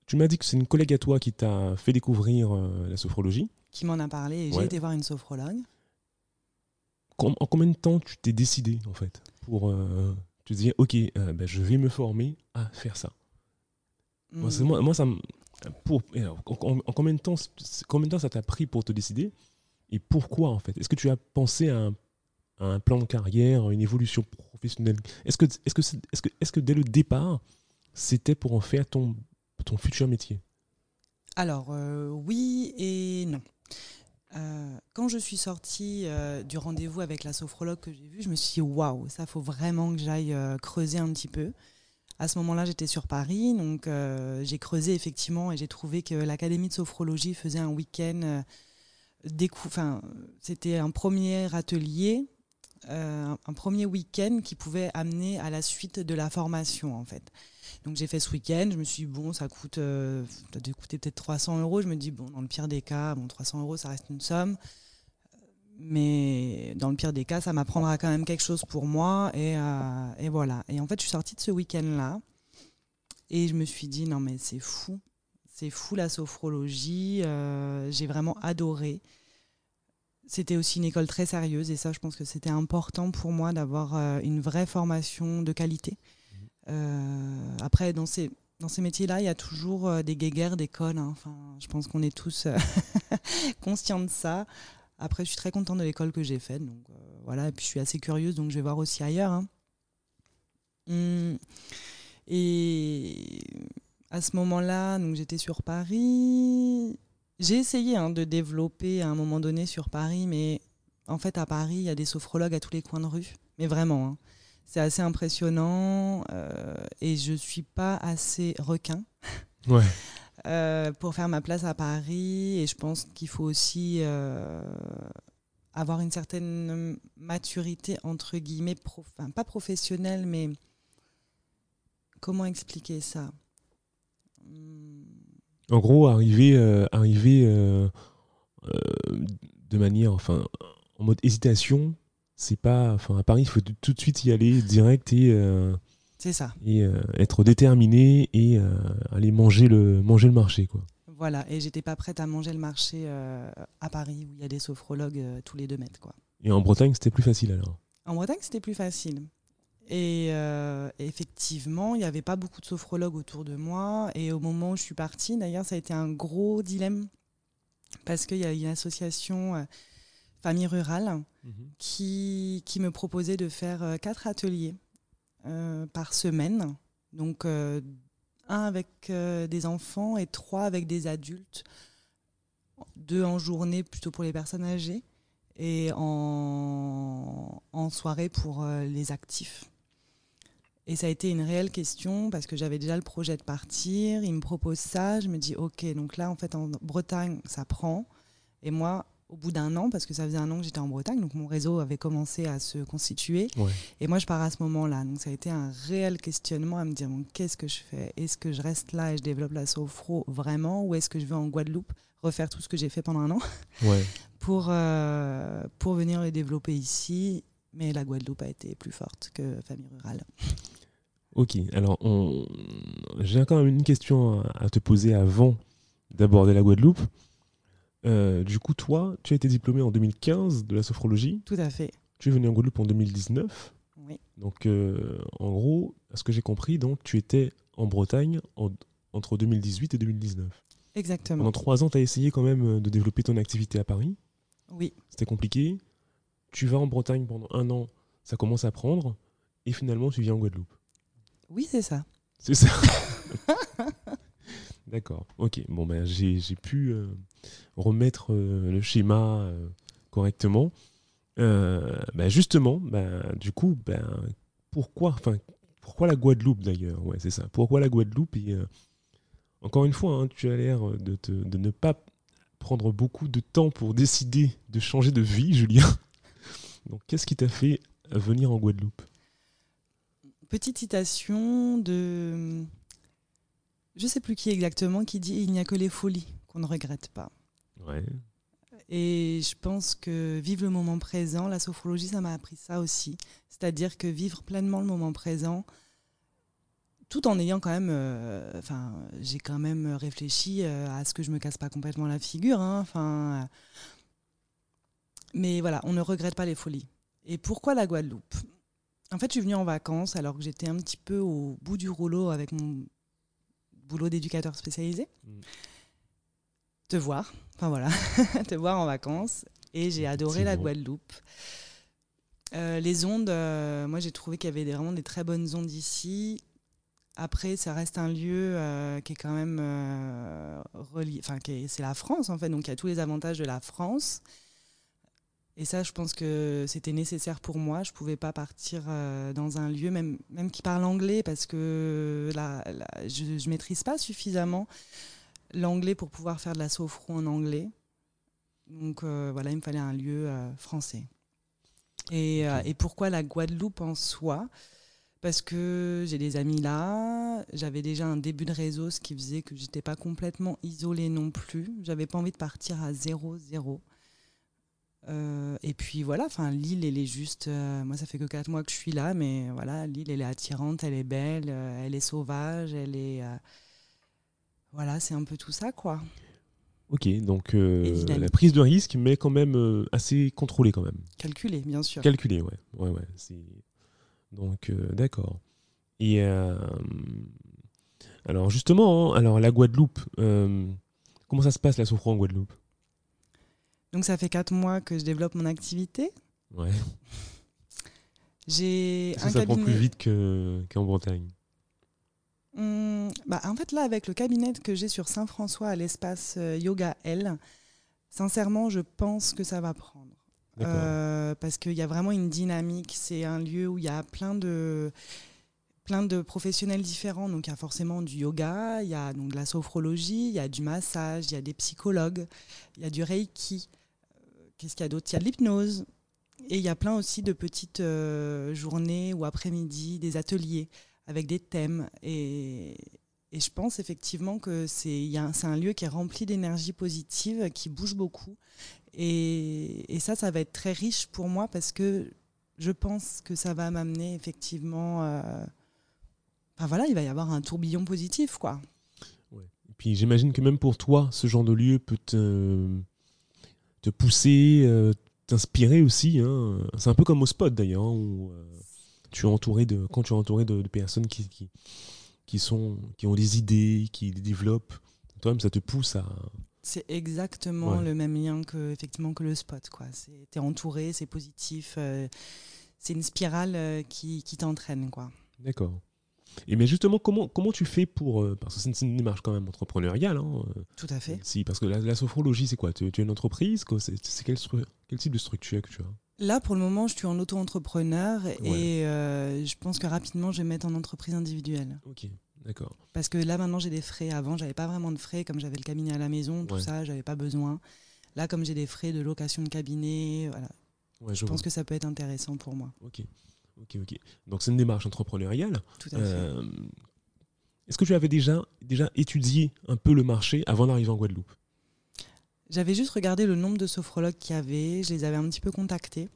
Tu m'as dit que c'est une collègue à toi qui t'a fait découvrir euh, la sophrologie. Qui m'en a parlé et Ouais. j'ai été voir une sophrologue. Com- en combien de temps tu t'es décidé en fait pour euh, te dire ok euh, ben, je vais me former à faire ça? Moi, Hmm. moi, moi, ça me- pour alors, en, en- en combien de temps combien de temps ça t'a pris pour te décider? Et pourquoi en fait? Est-ce que tu as pensé à un, un plan de carrière une évolution professionnelle est-ce que est-ce que est-ce que est-ce que dès le départ c'était pour en faire ton ton futur métier? Alors, euh, oui et non. Euh, quand je suis sortie euh, du rendez-vous avec la sophrologue que j'ai vue, je me suis dit waouh, ça faut vraiment que j'aille creuser un petit peu. À ce moment-là, j'étais sur Paris, donc j'ai creusé effectivement et j'ai trouvé que l'Académie de sophrologie faisait un week-end. Enfin, c'était un premier atelier, euh, un premier week-end qui pouvait amener à la suite de la formation en fait. Donc j'ai fait ce week-end, je me suis dit, bon, ça coûte, euh, peut-être 300 euros. Je me dis, bon, dans le pire des cas, bon, 300 euros, ça reste une somme. Mais dans le pire des cas, ça m'apprendra quand même quelque chose pour moi. Et, euh, et voilà. Et en fait, je suis sortie de ce week-end-là. Et je me suis dit, non, mais c'est fou. C'est fou la sophrologie. euh, j'ai vraiment adoré. C'était aussi une école très sérieuse. Et ça, je pense que c'était important pour moi d'avoir euh, une vraie formation de qualité. Euh, après, dans ces, dans ces métiers-là, il y a toujours euh, des guéguerres d'école. hein. Enfin, je pense qu'on est tous conscients de ça. Après, je suis très contente de l'école que j'ai faite. Donc, voilà. Et puis, je suis assez curieuse, donc je vais voir aussi ailleurs. hein. Hum, Et à ce moment-là, j'étais sur Paris. J'ai essayé hein, de développer à un moment donné sur Paris, mais en fait, à Paris, il y a des sophrologues à tous les coins de rue. Mais vraiment, hein. c'est assez impressionnant. euh, et je suis pas assez requin ouais euh, pour faire ma place à Paris. Et je pense qu'il faut aussi euh, avoir une certaine maturité, entre guillemets, enfin, pas professionnelle, mais comment expliquer ça? Hum, En gros, arriver, euh, arriver euh, euh, de manière, enfin, en mode hésitation, c'est pas, enfin, à Paris, il faut tout de suite y aller direct et, C'est ça. et être déterminé et aller manger le, manger le marché, quoi. Voilà. Et j'étais pas prête à manger le marché à Paris, où il y a des sophrologues tous les deux mètres, quoi. Et en Bretagne, c'était plus facile alors? En Bretagne, c'était plus facile. Et euh, effectivement, il n'y avait pas beaucoup de sophrologues autour de moi. Et au moment où je suis partie, d'ailleurs, ça a été un gros dilemme. Parce qu'il y a une association euh, Famille Rurale qui, qui me proposait de faire euh, quatre ateliers par semaine. Donc, un avec des enfants et trois avec des adultes. Deux en journée, plutôt pour les personnes âgées et en, en soirée pour les actifs. Et ça a été une réelle question parce que j'avais déjà le projet de partir. Il me propose ça. Je me dis, OK, donc là, en fait, en Bretagne, ça prend. Et moi, au bout d'un an, parce que ça faisait un an que j'étais en Bretagne, donc mon réseau avait commencé à se constituer. Ouais. Et moi, je pars à ce moment-là. Donc ça a été un réel questionnement à me dire, bon, qu'est-ce que je fais? Est-ce que je reste là et je développe la sophro vraiment? Ou est-ce que je vais en Guadeloupe refaire tout ce que j'ai fait pendant un an? Ouais. pour, euh, pour venir les développer ici. Mais la Guadeloupe a été plus forte que Famille Rurale. Ok, alors on... j'ai encore une question à te poser avant d'aborder la Guadeloupe. Euh, du coup, toi, tu as été diplômé en 2015 de la sophrologie. Tout à fait. Tu es venu en Guadeloupe en 2019. Oui. Donc, euh, en gros, à ce que j'ai compris, donc tu étais en Bretagne en- entre 2018 et 2019. Exactement. Pendant trois ans, tu as essayé quand même euh, de développer ton activité à Paris. Oui. C'était compliqué. Tu vas en Bretagne pendant un an, ça commence à prendre. Et finalement, tu viens en Guadeloupe. Oui, c'est ça. C'est ça. D'accord. Ok. Bon, ben, j'ai pu euh, remettre euh, le schéma euh, correctement. Ben, justement, ben, du coup, ben, pourquoi, enfin, pourquoi la Guadeloupe d'ailleurs? Ouais, c'est ça. Pourquoi la Guadeloupe? Et encore une fois, hein, tu as l'air de, de ne pas prendre beaucoup de temps pour décider de changer de vie, Julien. Donc, qu'est-ce qui t'a fait venir en Guadeloupe? Petite citation de. Je sais plus qui exactement qui dit Il n'y a que les folies qu'on ne regrette pas. Ouais. Et je pense que vivre le moment présent, la sophrologie, ça m'a appris ça aussi. C'est-à-dire que vivre pleinement le moment présent, tout en ayant quand même, euh, enfin, j'ai quand même réfléchi euh, à ce que je me casse pas complètement la figure, hein, enfin, euh, mais voilà, on ne regrette pas les folies. Et pourquoi la Guadeloupe? En fait, je suis venue en vacances alors que j'étais un petit peu au bout du rouleau avec mon boulot d'éducateur spécialisé. Mm. Te voir, enfin voilà, te voir en vacances. Et j'ai adoré la. Guadeloupe. Euh, les ondes, euh, moi j'ai trouvé qu'il y avait des- vraiment des très bonnes ondes ici. Après, ça reste un lieu euh, qui est quand même relié, enfin c'est la France en fait, donc il y a tous les avantages de la France. Et ça, je pense que c'était nécessaire pour moi. Je pouvais pas partir euh, dans un lieu, même, même qui parle anglais, parce que là, là, je ne maîtrise pas suffisamment l'anglais pour pouvoir faire de la sophro en anglais. Donc euh, voilà, il me fallait un lieu euh, français. Et, et pourquoi la Guadeloupe en soi? Parce que j'ai des amis là, j'avais déjà un début de réseau, ce qui faisait que j'étais pas complètement isolée non plus. J'avais pas envie de partir à zéro, zéro. Euh, et puis voilà, enfin l'île, elle est juste. euh, moi, ça fait que quatre mois que je suis là, mais voilà, l'île, elle est attirante, elle est belle, euh, elle est sauvage, elle est. voilà, c'est un peu tout ça, quoi. Ok, donc la prise de risque, mais quand même assez contrôlée quand même. Calculé, bien sûr. Calculée, ouais. ouais, ouais c'est... Donc, d'accord. Et alors justement, hein, alors la Guadeloupe, comment ça se passe la sophro en Guadeloupe? Donc ça fait quatre mois que je développe mon activité. Ouais. J'ai un ça prend cabinet. plus vite que, qu'en Bretagne Hum, bah, en fait, là, avec le cabinet que j'ai sur Saint-François à l'espace euh, Yoga L, sincèrement, je pense que ça va prendre. Euh, parce qu'il y a vraiment une dynamique. C'est un lieu où il y a plein de, plein de professionnels différents. Donc, il y a forcément du yoga, il y a donc de la sophrologie, il y a du massage, il y a des psychologues, il y a du reiki. Qu'est-ce qu'il y a d'autre? Il y a de l'hypnose. Et il y a plein aussi de petites euh, journées ou après-midi, des ateliers avec des thèmes. Et, je pense effectivement que c'est un- un lieu qui est rempli d'énergie positive, qui bouge beaucoup. Et, ça, ça va être très riche pour moi parce que je pense que ça va m'amener effectivement. euh, Enfin voilà, il va y avoir un tourbillon positif, quoi. Et puis j'imagine que même pour toi, ce genre de lieu peut te, te pousser, euh, t'inspirer aussi. hein. C'est un peu comme au spot d'ailleurs, hein, où euh, tu es entouré de, quand tu es entouré de, de personnes qui, qui, qui, sont, qui ont des idées, qui les développent. Toi-même, ça te pousse à. C'est exactement Ouais. le même lien que effectivement que le spot. C'est t'es entouré, c'est positif, euh, c'est une spirale qui, qui t'entraîne. D'accord. Et mais justement, comment, comment tu fais pour. euh, parce que c'est une, démarche quand même entrepreneuriale. hein, euh, Tout à fait. si, parce que la, la sophrologie, c'est quoi? Tu, tu es une entreprise quoi C'est quel, quel type de structure que tu as? Là, pour le moment, je suis en auto-entrepreneur et euh, je pense que rapidement, je vais me mettre en entreprise individuelle. Ok, d'accord. Parce que là, maintenant, j'ai des frais. Avant, j'avais pas vraiment de frais, comme j'avais le cabinet à la maison, tout Ouais. ça, j'avais pas besoin. Là, comme j'ai des frais de location de cabinet, voilà, Ouais, je pense que ça peut être intéressant pour moi. Ok, ok, ok. Donc c'est une démarche entrepreneuriale. Tout à fait. Euh, Est-ce que tu avais déjà, déjà étudié un peu le marché avant d'arriver en Guadeloupe? J'avais juste regardé le nombre de sophrologues qu'il y avait, je les avais un petit peu contactés.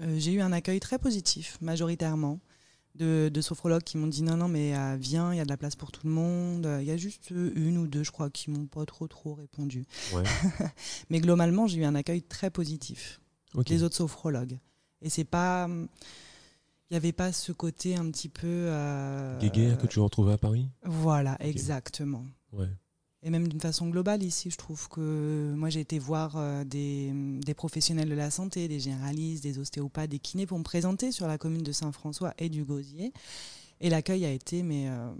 Euh, j'ai eu un accueil très positif, majoritairement, de, de sophrologues qui m'ont dit non, non, mais euh, viens, il y a de la place pour tout le monde. Il y a juste une ou deux, je crois, qui m'ont pas trop, trop répondu. Ouais. Mais globalement, j'ai eu un accueil très positif Ok. des autres sophrologues. Et c'est pas. Il n'y avait pas ce côté un petit peu. euh, Guéguerre que tu retrouvais à Paris? Voilà, exactement. Ouais. Et même d'une façon globale ici, je trouve que moi j'ai été voir euh, des, des, professionnels de la santé, des généralistes, des ostéopathes, des kinés pour me présenter sur la commune de Saint-François et du Gosier. Et l'accueil a été mais, euh,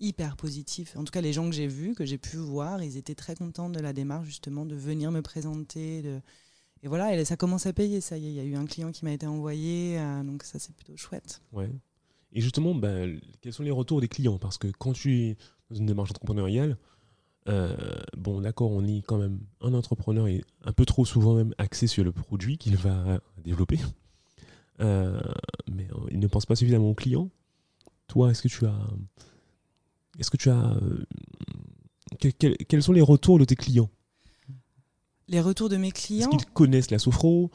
hyper positif. En tout cas, les gens que j'ai vus, que j'ai pu voir, ils étaient très contents de la démarche justement de venir me présenter. De... Et voilà, et ça commence à payer, ça y est. Il y a eu un client qui m'a été envoyé, euh, donc ça c'est plutôt chouette. Ouais. Et justement, ben, quels sont les retours des clients? Parce que quand tu es dans une démarche entrepreneuriale, euh, bon, d'accord, on est quand même un entrepreneur et un peu trop souvent même axé sur le produit qu'il va développer. Euh, mais il ne pense pas suffisamment aux clients. Toi, est-ce que tu as. Est-ce que tu as. quels sont les retours de tes clients? Les retours de mes clients Est-ce qu'ils connaissent la sophro?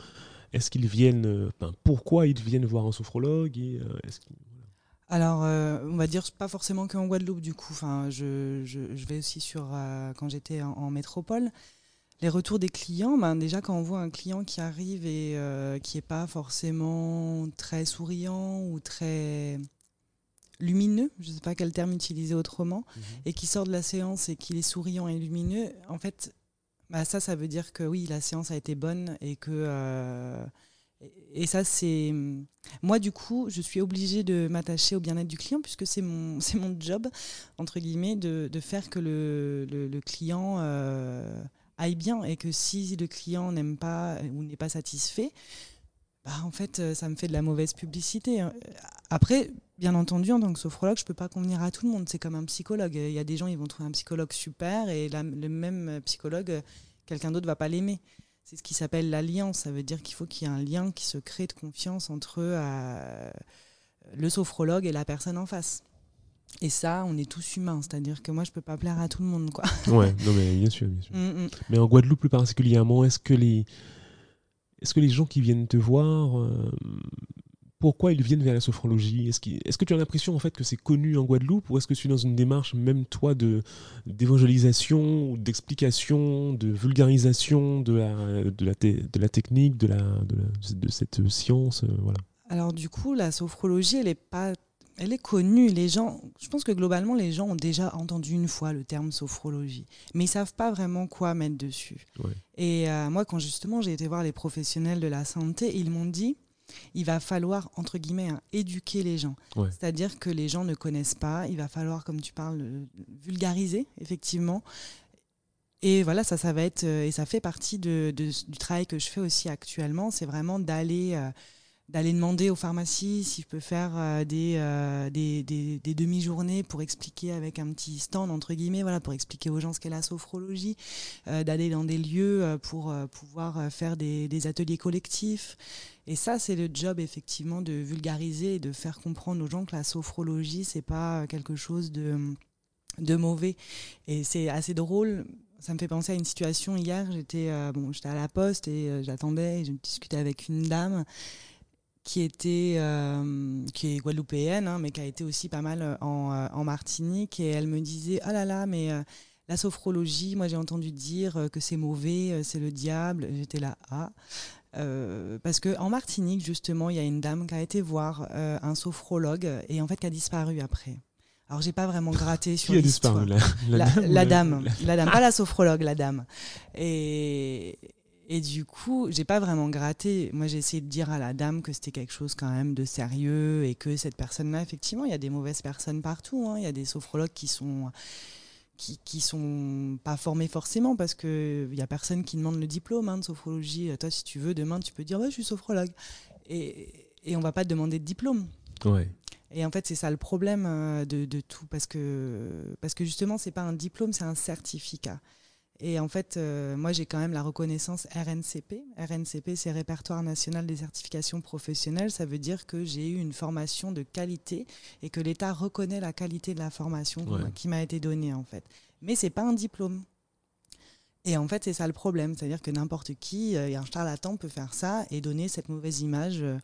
Est-ce qu'ils viennent. pourquoi ils viennent voir un sophrologue et, est-ce alors, euh, on va dire pas forcément qu'en Guadeloupe, du coup. Enfin, je, vais aussi sur euh, quand j'étais en, métropole. Les retours des clients, ben déjà quand on voit un client qui arrive et euh, qui n'est pas forcément très souriant ou très lumineux, je ne sais pas quel terme utiliser autrement, mhm. et qui sort de la séance et qu'il est souriant et lumineux, en fait, bah ça, ça veut dire que oui, la séance a été bonne et que et ça, c'est. Moi, du coup, je suis obligée de m'attacher au bien-être du client, puisque c'est mon, job, entre guillemets, de, faire que le, client euh, aille bien. Et que si le client n'aime pas ou n'est pas satisfait, bah, en fait, euh, ça me fait de la mauvaise publicité. Hein. Après, bien entendu, en tant que sophrologue, je ne peux pas convenir à tout le monde. C'est comme un psychologue. Il y a des gens, ils vont trouver un psychologue super, et le même psychologue, quelqu'un d'autre ne va pas l'aimer. C'est ce qui s'appelle l'alliance. Ça veut dire qu'il faut qu'il y ait un lien qui se crée de confiance entre euh, le sophrologue et la personne en face. Et ça, on est tous humains, c'est-à-dire que moi, je peux pas plaire à tout le monde, quoi. Ouais, non mais bien sûr, bien sûr. Mm, mm. Mais en Guadeloupe plus particulièrement, est-ce que les, est-ce que les gens qui viennent te voir euh, pourquoi ils viennent vers la sophrologie Est-ce que tu as l'impression en fait que c'est connu en Guadeloupe ou est-ce que tu es dans une démarche même toi de d'évangélisation, d'explication, de vulgarisation de la, de la, de la technique, de, la, de, cette science euh, voilà. Alors du coup, la sophrologie, elle est pas elle est connue. Les gens, je pense que globalement, les gens ont déjà entendu une fois le terme sophrologie, mais ils savent pas vraiment quoi mettre dessus. Et euh, moi, quand justement j'ai été voir les professionnels de la santé, ils m'ont dit il va falloir, entre guillemets, hein, éduquer les gens. C'est-à-dire que les gens ne connaissent pas, il va falloir, comme tu parles, vulgariser, effectivement. Et voilà, ça, ça va être, euh, et ça fait partie de, du travail que je fais aussi actuellement, c'est vraiment d'aller euh, d'aller demander aux pharmacies si je peux faire euh, des, des, des, demi-journées pour expliquer avec un petit stand, entre guillemets, voilà, pour expliquer aux gens ce qu'est la sophrologie, d'aller dans des lieux pour pouvoir faire des, des ateliers collectifs. Et ça, c'est le job effectivement de vulgariser et de faire comprendre aux gens que la sophrologie, c'est pas quelque chose de, de mauvais. Et c'est assez drôle. Ça me fait penser à une situation hier. J'étais euh, bon, j'étais à la poste et euh, j'attendais et je discutais avec une dame qui était euh, qui est guadeloupéenne, hein, mais qui a été aussi pas mal en, en, Martinique. Et elle me disait ah là là, mais la sophrologie, moi j'ai entendu dire que c'est mauvais, c'est le diable. J'étais là ah. Euh, parce qu'en Martinique, justement, il y a une dame qui a été voir euh, un sophrologue et en fait qui a disparu après. Alors j'ai pas vraiment gratté sur qui a disparu la, la, dame, la dame, pas la sophrologue, la dame. Et, et du coup, j'ai pas vraiment gratté. Moi, j'ai essayé de dire à la dame que c'était quelque chose quand même de sérieux et que cette personne-là, effectivement, il y a des mauvaises personnes partout. Hein. Il y a des sophrologues qui sont qui, qui sont pas formés forcément parce qu'il n'y a personne qui demande le diplôme hein, de sophrologie. Toi, si tu veux, demain, tu peux dire ouais, je suis sophrologue. Et, et on va pas te demander de diplôme. Ouais. Et en fait, c'est ça le problème euh, de, de, tout parce que, parce que justement, c'est pas un diplôme, c'est un certificat. Et en fait, euh, moi, j'ai quand même la reconnaissance RNCP. RNCP, c'est Répertoire national des certifications professionnelles. Ça veut dire que j'ai eu une formation de qualité et que l'État reconnaît la qualité de la formation qui m'a été donnée, en fait. Mais c'est pas un diplôme. Et en fait, c'est ça le problème. C'est-à-dire que n'importe qui, euh, un charlatan peut faire ça et donner cette mauvaise image. Euh,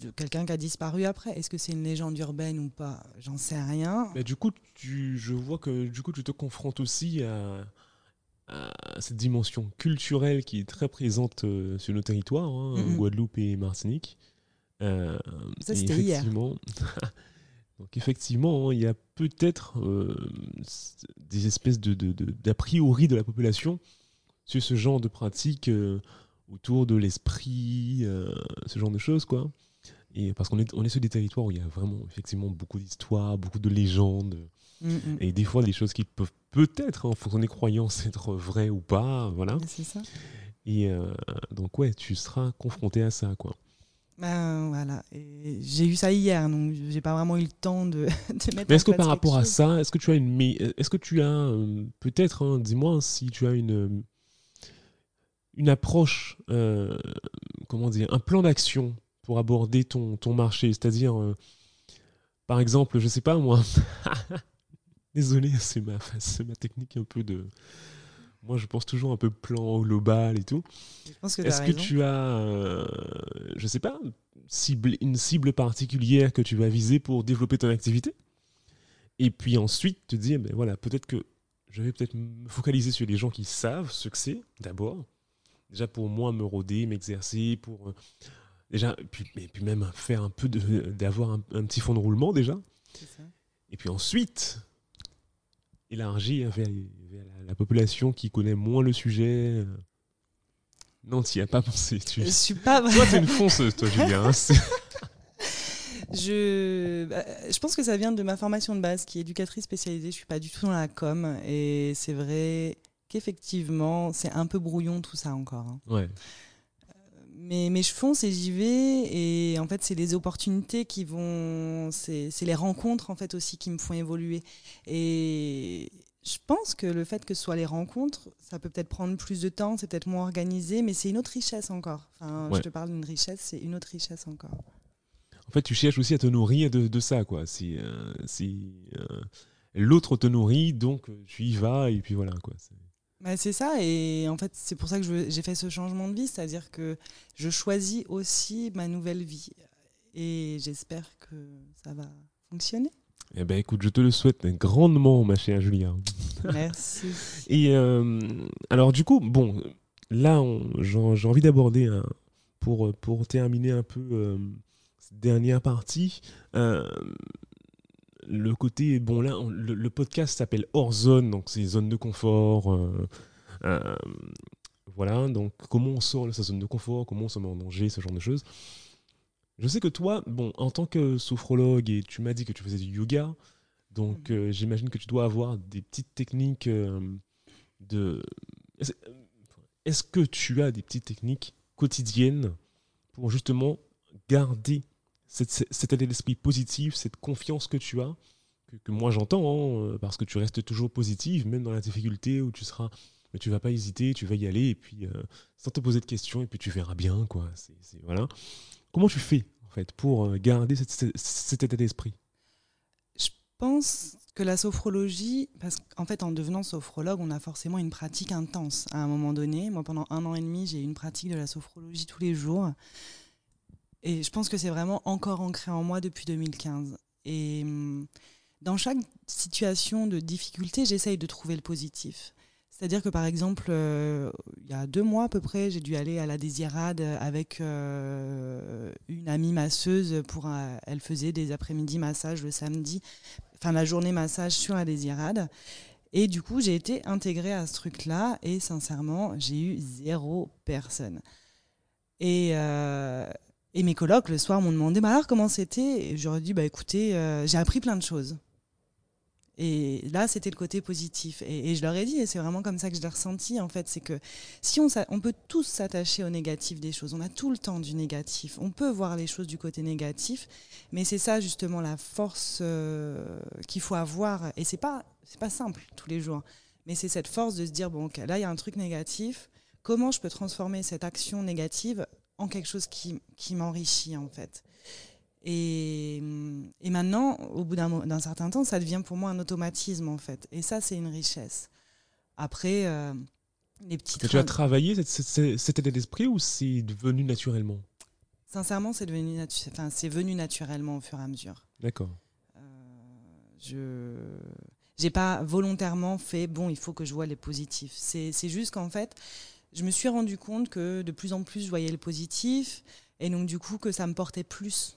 de quelqu'un qui a disparu après. Est-ce que c'est une légende urbaine ou pas? J'en sais rien. Mais du coup, tu, je vois que du coup, tu te confrontes aussi à, cette dimension culturelle qui est très présente euh, sur nos territoires, hein, Guadeloupe et Martinique. Euh, Ça, c'était hier. Donc effectivement, il y a peut-être euh, des espèces de, d'a priori de la population sur ce genre de pratique euh, autour de l'esprit, euh, ce genre de choses, quoi. Et parce qu'on est, on est sur des territoires où il y a vraiment effectivement beaucoup d'histoires, beaucoup de légendes, mm, et des fois des choses qui peuvent peut-être, hein, en fonction des croyances, être vraies ou pas, voilà. C'est ça. Et donc ouais, tu seras confronté à ça, quoi. Ben, voilà. J'ai eu ça hier, donc j'ai pas vraiment eu le temps de, de mettre. Mais est-ce que par rapport à ça, est-ce que tu as une, est-ce que tu as euh, peut-être, hein, dis-moi, si tu as une une approche, euh, comment dire, un plan d'action pour aborder ton, ton marché, c'est-à-dire, euh, par exemple, je sais pas moi. Désolé, c'est ma, ma technique un peu de moi, je pense toujours un peu plan global et tout. Est-ce que tu as, euh, je sais pas, cible, une cible particulière que tu vas viser pour développer ton activité? Et puis ensuite te dire, ben voilà, peut-être que je vais peut-être me focaliser sur les gens qui savent ce que c'est, d'abord. Déjà pour moi, me rôder, m'exercer, pour. Euh, déjà, puis, et puis même faire un peu d'avoir un, un, petit fond de roulement déjà. Ça. Et puis ensuite, élargir vers, la, population qui connaît moins le sujet. Euh. Non, tu n'y as pas pensé. Tu... Je suis pas. Toi, es une fonceuse, toi, Julien. Hein, je, bah, je pense que ça vient de ma formation de base, qui est éducatrice spécialisée. Je suis pas du tout dans la com, et c'est vrai qu'effectivement, c'est un peu brouillon tout ça encore. Hein. Ouais mais, mais je fonce et j'y vais. Et en fait, c'est les opportunités qui vont. C'est les rencontres, en fait, aussi qui me font évoluer. Et je pense que le fait que ce soit les rencontres, ça peut peut-être prendre plus de temps, c'est peut-être moins organisé, mais c'est une autre richesse encore. Enfin, Je te parle d'une richesse, c'est une autre richesse encore. En fait, tu cherches aussi à te nourrir de, de ça, quoi. Si, euh, si euh, l'autre te nourrit, donc tu y vas, et puis voilà, quoi. Bah, c'est ça, et en fait, c'est pour ça que j'ai fait ce changement de vie, c'est-à-dire que je choisis aussi ma nouvelle vie. Et j'espère que ça va fonctionner. Eh ben, écoute, je te le souhaite grandement, ma chère Julia. Merci. et euh, alors, du coup, bon, là, j'ai envie d'aborder, pour, pour terminer un peu euh, cette dernière partie, euh, le côté, bon là, le, podcast s'appelle hors zone, donc c'est zone de confort. Euh, euh, voilà, donc comment on sort de sa zone de confort, comment on se met en danger, ce genre de choses. Je sais que toi, bon, en tant que sophrologue, et tu m'as dit que tu faisais du yoga, donc mhm. euh, j'imagine que tu dois avoir des petites techniques de... Est-ce que tu as des petites techniques quotidiennes pour justement garder cet état d'esprit positif, cette confiance que tu as, que, moi j'entends, hein, euh, parce que tu restes toujours positif, même dans la difficulté où tu seras, mais tu vas pas hésiter, tu vas y aller, et puis euh, sans te poser de questions, et puis tu verras bien, quoi. Voilà. Comment tu fais, en fait, pour euh, garder cet état d'esprit? Je pense que la sophrologie, parce qu'en fait, en devenant sophrologue, on a forcément une pratique intense à un moment donné. Moi, pendant un an et demi, j'ai eu une pratique de la sophrologie tous les jours. Et je pense que c'est vraiment encore ancré en moi depuis 2015. Et hum, dans chaque situation de difficulté, j'essaye de trouver le positif. C'est-à-dire que par exemple, euh, il y a deux mois à peu près, j'ai dû aller à la Désirade avec euh, une amie masseuse pour. elle faisait des après-midi massages le samedi, enfin la journée massage sur la Désirade. Et du coup, j'ai été intégrée à ce truc-là et sincèrement, j'ai eu zéro personne. Et, euh, et mes colocs, le soir, m'ont demandé bah alors comment c'était? Et j'aurais dit bah écoutez, euh, j'ai appris plein de choses. Et là, c'était le côté positif. Et, je leur ai dit, et c'est vraiment comme ça que je l'ai ressenti, en fait, c'est que si on, on peut tous s'attacher au négatif des choses, on a tout le temps du négatif, on peut voir les choses du côté négatif, mais c'est ça justement la force euh, qu'il faut avoir. Et c'est pas, c'est pas simple tous les jours, mais c'est cette force de se dire, bon, là, il y a un truc négatif, comment je peux transformer cette action négative en quelque chose qui, qui m'enrichit en fait. Et, et, maintenant, au bout d'un certain temps, ça devient pour moi un automatisme en fait. Et ça, c'est une richesse. Après, euh, les petites. Tu as travaillé cet état d'esprit ou c'est devenu naturellement? Sincèrement, c'est devenu enfin, c'est venu naturellement au fur et à mesure. D'accord. Euh, je j'ai pas volontairement fait bon, il faut que je vois les positifs. C'est juste qu'en fait, je me suis rendu compte que de plus en plus je voyais le positif et donc du coup que ça me portait plus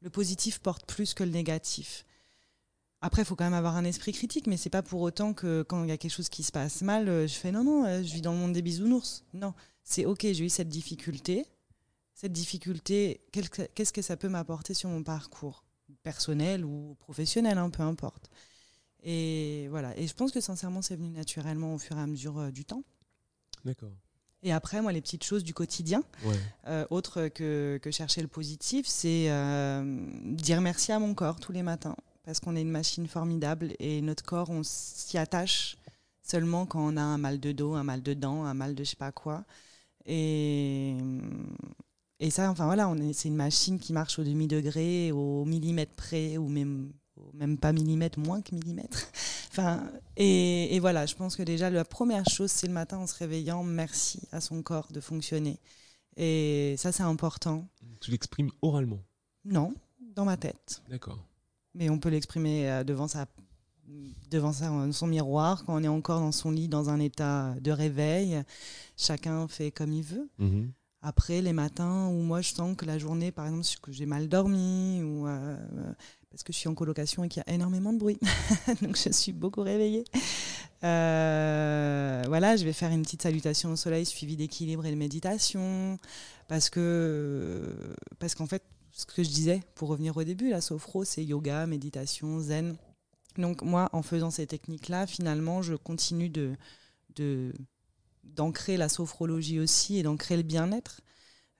Le positif porte plus que le négatif. Après, il faut quand même avoir un esprit critique, mais c'est pas pour autant que quand il y a quelque chose qui se passe mal, euh, je fais non, non, euh, je vis dans le monde des bisounours. Non, c'est ok, j'ai eu cette difficulté. Cette difficulté, qu'est-ce que ça peut m'apporter sur mon parcours personnel ou professionnel, hein, peu importe. Et voilà. Et je pense que sincèrement, c'est venu naturellement au fur et à mesure euh, du temps. D'accord. Et après, moi, les petites choses du quotidien, Ouais. autre que, que chercher le positif, c'est dire merci à mon corps tous les matins parce qu'on est une machine formidable et notre corps, on s'y attache seulement quand on a un mal de dos, un mal de dents, un mal de je sais pas quoi. Et, et ça, enfin voilà, c'est une machine qui marche au demi-degré, au millimètre près, ou même, même pas millimètre, moins que millimètre. enfin, et, et voilà, je pense que déjà, la première chose, c'est le matin en se réveillant, merci à son corps de fonctionner. Et ça, c'est important. Tu l'exprimes oralement? Non, dans ma tête. D'accord. Mais on peut l'exprimer euh, devant, sa, devant sa- son miroir, quand on est encore dans son lit, dans un état de réveil. Chacun fait comme il veut. Mhm. Après, les matins où moi je sens que la journée, par exemple, que j'ai mal dormi, ou euh, parce que je suis en colocation et qu'il y a énormément de bruit, donc je suis beaucoup réveillée. Euh, voilà, je vais faire une petite salutation au soleil suivie d'équilibre et de méditation, parce que parce qu'en fait, ce que je disais pour revenir au début, la sophro, c'est yoga, méditation, zen. Donc moi, en faisant ces techniques-là, finalement, je continue de d'ancrer la sophrologie aussi et d'ancrer le bien-être.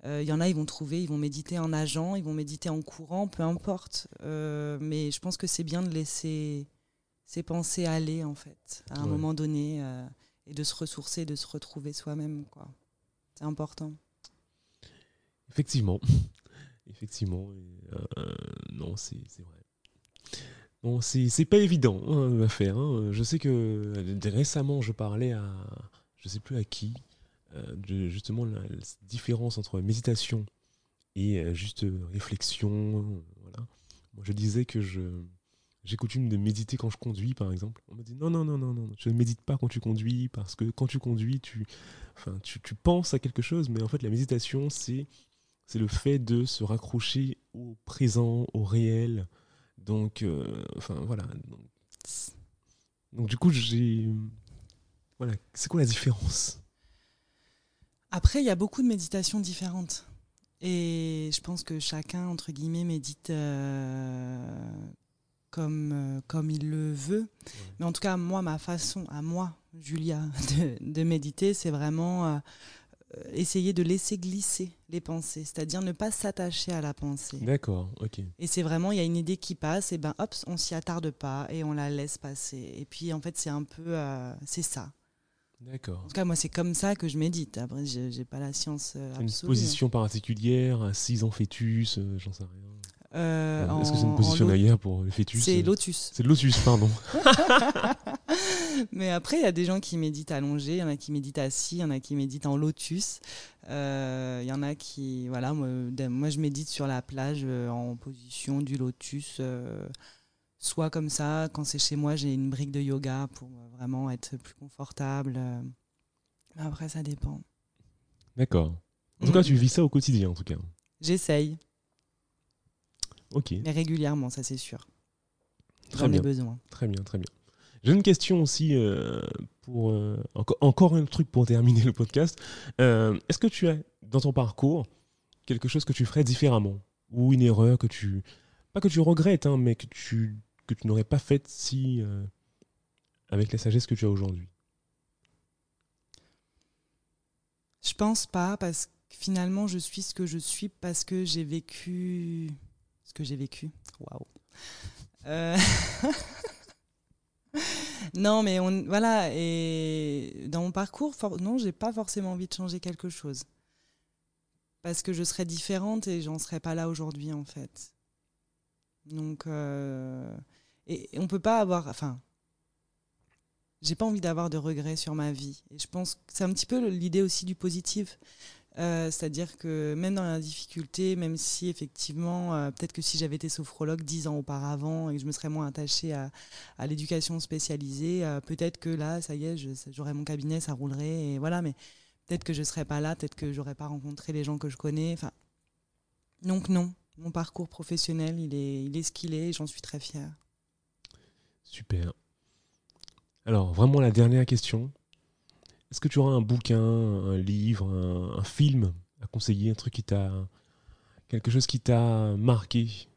Euh, Il y en a, ils vont trouver, ils vont méditer en nageant, ils vont méditer en courant, peu importe. Euh, mais je pense que c'est bien de laisser ses pensées aller, en fait, à un Ouais. moment donné, euh, et de se ressourcer, de se retrouver soi-même. quoi. C'est important. Effectivement. Effectivement. euh, non, c'est vrai. Bon, c'est c'est pas évident hein, à faire. hein. Je sais que euh, récemment, je parlais à. Je sais plus à qui. Euh, justement la, différence entre méditation et euh, juste euh, réflexion. voilà. Moi, je disais que je. J'ai coutume de méditer quand je conduis, par exemple. On me dit non, non, non, non, non, je ne médite pas quand tu conduis, parce que quand tu conduis, tu, enfin, tu, tu penses à quelque chose, mais en fait, la méditation, c'est c'est le fait de se raccrocher au présent, au réel. Donc, enfin, voilà. Donc, du coup, j'ai. Voilà, c'est quoi la différence? Après, il y a beaucoup de méditations différentes. Et je pense que chacun, entre guillemets, médite euh, comme, euh, comme il le veut. Mais en tout cas, moi, ma façon, à moi, Julia, de, de méditer, c'est vraiment euh, essayer de laisser glisser les pensées, c'est-à-dire ne pas s'attacher à la pensée. D'accord, ok. Et c'est vraiment, il y a une idée qui passe, et ben hop, on s'y attarde pas et on la laisse passer. Et puis en fait, c'est un peu, c'est ça. D'accord. En tout cas, moi, c'est comme ça que je médite. Après, j'ai j'ai pas la science euh, Une position particulière, assise en fœtus, euh, j'en sais rien. Euh, Est-ce que c'est une position d'ailleurs pour le fœtus C'est lotus. C'est lotus, pardon. Mais après, il y a des gens qui méditent allongés, il y en a qui méditent assis, il y en a qui méditent en lotus. Euh, Il y en a qui, voilà, moi, je médite sur la plage en position du lotus, soit comme ça, quand c'est chez moi, j'ai une brique de yoga pour euh, vraiment être plus confortable. euh. Après, ça dépend. D'accord. En tout cas, Mm. tu vis ça au quotidien, en tout cas. J'essaye, Ok, mais régulièrement, ça c'est sûr. très bien. besoin. Très bien, très bien. J'ai une question aussi euh, pour euh, enco- encore un truc pour terminer le podcast. Euh, Est-ce que tu as dans ton parcours quelque chose que tu ferais différemment? Ou une erreur que tu pas que tu regrettes, hein, mais que tu que tu n'aurais pas faite si euh, avec la sagesse que tu as aujourd'hui. Je pense pas parce que finalement je suis ce que je suis parce que j'ai vécu ce que j'ai vécu. Waouh. Euh, non mais on voilà et dans mon parcours for- non j'ai pas forcément envie de changer quelque chose parce que je serais différente et j'en serais pas là aujourd'hui en fait. Donc euh, et, on peut pas avoir enfin j'ai pas envie d'avoir de regrets sur ma vie. Et je pense que c'est un petit peu l'idée aussi du positif. Euh, C'est-à-dire que même dans la difficulté, même si effectivement, euh, peut-être que si j'avais été sophrologue dix ans auparavant et que je me serais moins attachée à, l'éducation spécialisée, euh, peut-être que là, ça y est, j'aurais mon cabinet, ça roulerait, et voilà, mais peut-être que je serais pas là, peut-être que j'aurais pas rencontré les gens que je connais. Enfin, donc non, mon parcours professionnel, il est, il est ce qu'il est et j'en suis très fière. Super. Alors, vraiment la dernière question. Est-ce que tu auras un bouquin, un livre, un, film à conseiller, qui t'a. quelque chose qui t'a marqué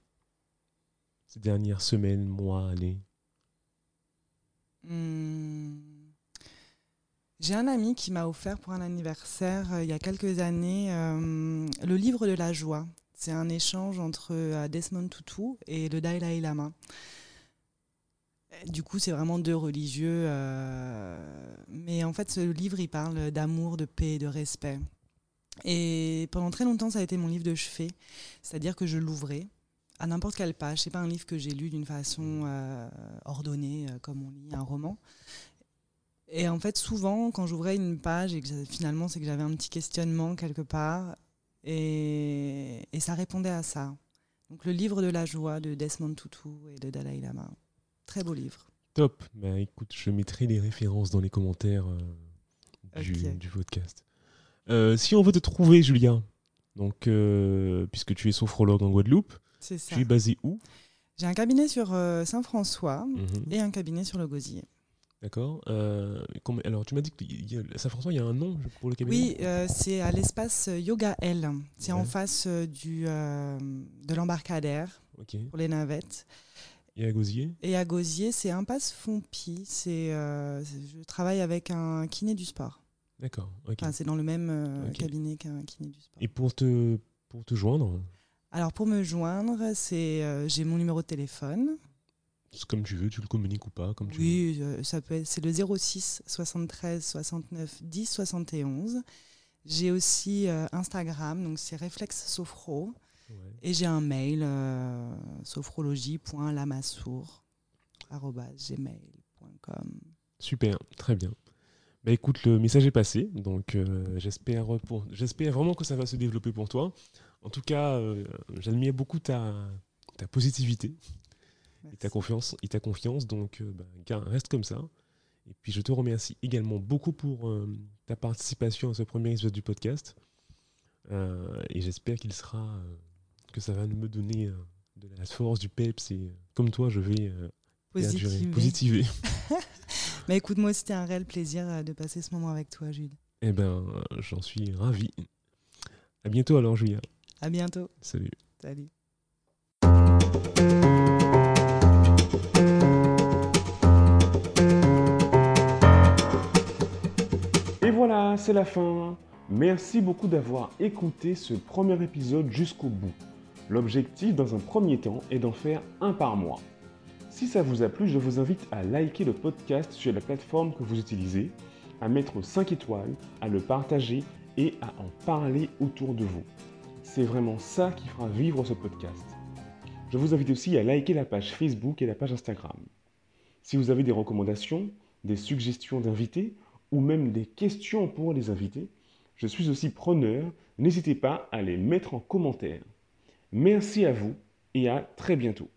ces dernières semaines, mois, années? Hmm. J'ai un ami qui m'a offert pour un anniversaire euh, il y a quelques années euh, le livre de la joie. C'est un échange entre euh, Desmond Tutu et le Dalai Lama. Du coup, c'est vraiment deux religieux. euh, mais en fait, ce livre, il parle d'amour, de paix, de respect. Et pendant très longtemps, ça a été mon livre de chevet. C'est-à-dire que je l'ouvrais à n'importe quelle page. C'est pas un livre que j'ai lu d'une façon euh, ordonnée, euh, comme on lit un roman. Et en fait, souvent, quand j'ouvrais une page et que finalement, c'est que j'avais un petit questionnement quelque part, et, et ça répondait à ça. Donc, le livre de la joie de Desmond Tutu et de Dalai Lama. Très beau livre. Top. Bah écoute, je mettrai les références dans les commentaires euh, du, podcast. Euh, si on veut te trouver, Julia, donc euh, puisque tu es sophrologue en Guadeloupe, ça. tu es basé où? J'ai un cabinet sur Saint-François Mhm. et un cabinet sur le Gosier. D'accord. Euh, alors, tu m'as dit que Saint-François, il y a un nom pour le cabinet? Oui, euh, c'est à l'espace Yoga L. C'est en face du, euh, de l'embarcadère Ok. pour les navettes. Et à Gosier Et à Gosier, c'est impasse Fonpi. C'est, euh, je travaille avec un kiné du sport. D'accord. Enfin, c'est dans le même euh, cabinet qu'un kiné du sport. Et pour te, pour te joindre, Alors pour me joindre, c'est euh, j'ai mon numéro de téléphone. c'est comme tu veux, tu le communiques ou pas, comme tu. Oui, ça peut être, c'est le 06 73 69 10 71. J'ai aussi Instagram, donc c'est Réflexe Sophro. Ouais. Et j'ai un mail, euh, sophrologie.lamassour.gmail.com. Super, très bien. Bah écoute, le message est passé, donc euh, j'espère pour, vraiment que ça va se développer pour toi. En tout cas, euh, j'admire beaucoup ta, ta positivité et ta confiance, et ta confiance donc euh, bah, reste comme ça. Et puis je te remercie également beaucoup pour ta participation à ce premier épisode du podcast. Et j'espère qu'il sera, que ça va me donner euh, de la force, du peps, et euh, comme toi, je vais euh, perdurer, Positiver. positiver. Mais écoute, moi, c'était un réel plaisir de passer ce moment avec toi, Jules. Eh ben, j'en suis ravi. À bientôt alors, Julia. À bientôt. Salut. Salut. Et voilà, c'est la fin. Merci beaucoup d'avoir écouté ce premier épisode jusqu'au bout. L'objectif dans un premier temps est d'en faire un par mois. Si ça vous a plu, je vous invite à liker le podcast sur la plateforme que vous utilisez, à mettre 5 étoiles, à le partager et à en parler autour de vous. C'est vraiment ça qui fera vivre ce podcast. Je vous invite aussi à liker la page Facebook et la page Instagram. Si vous avez des recommandations, des suggestions d'invités ou même des questions pour les invités, je suis aussi preneur. N'hésitez pas à les mettre en commentaire. Merci à vous et à très bientôt.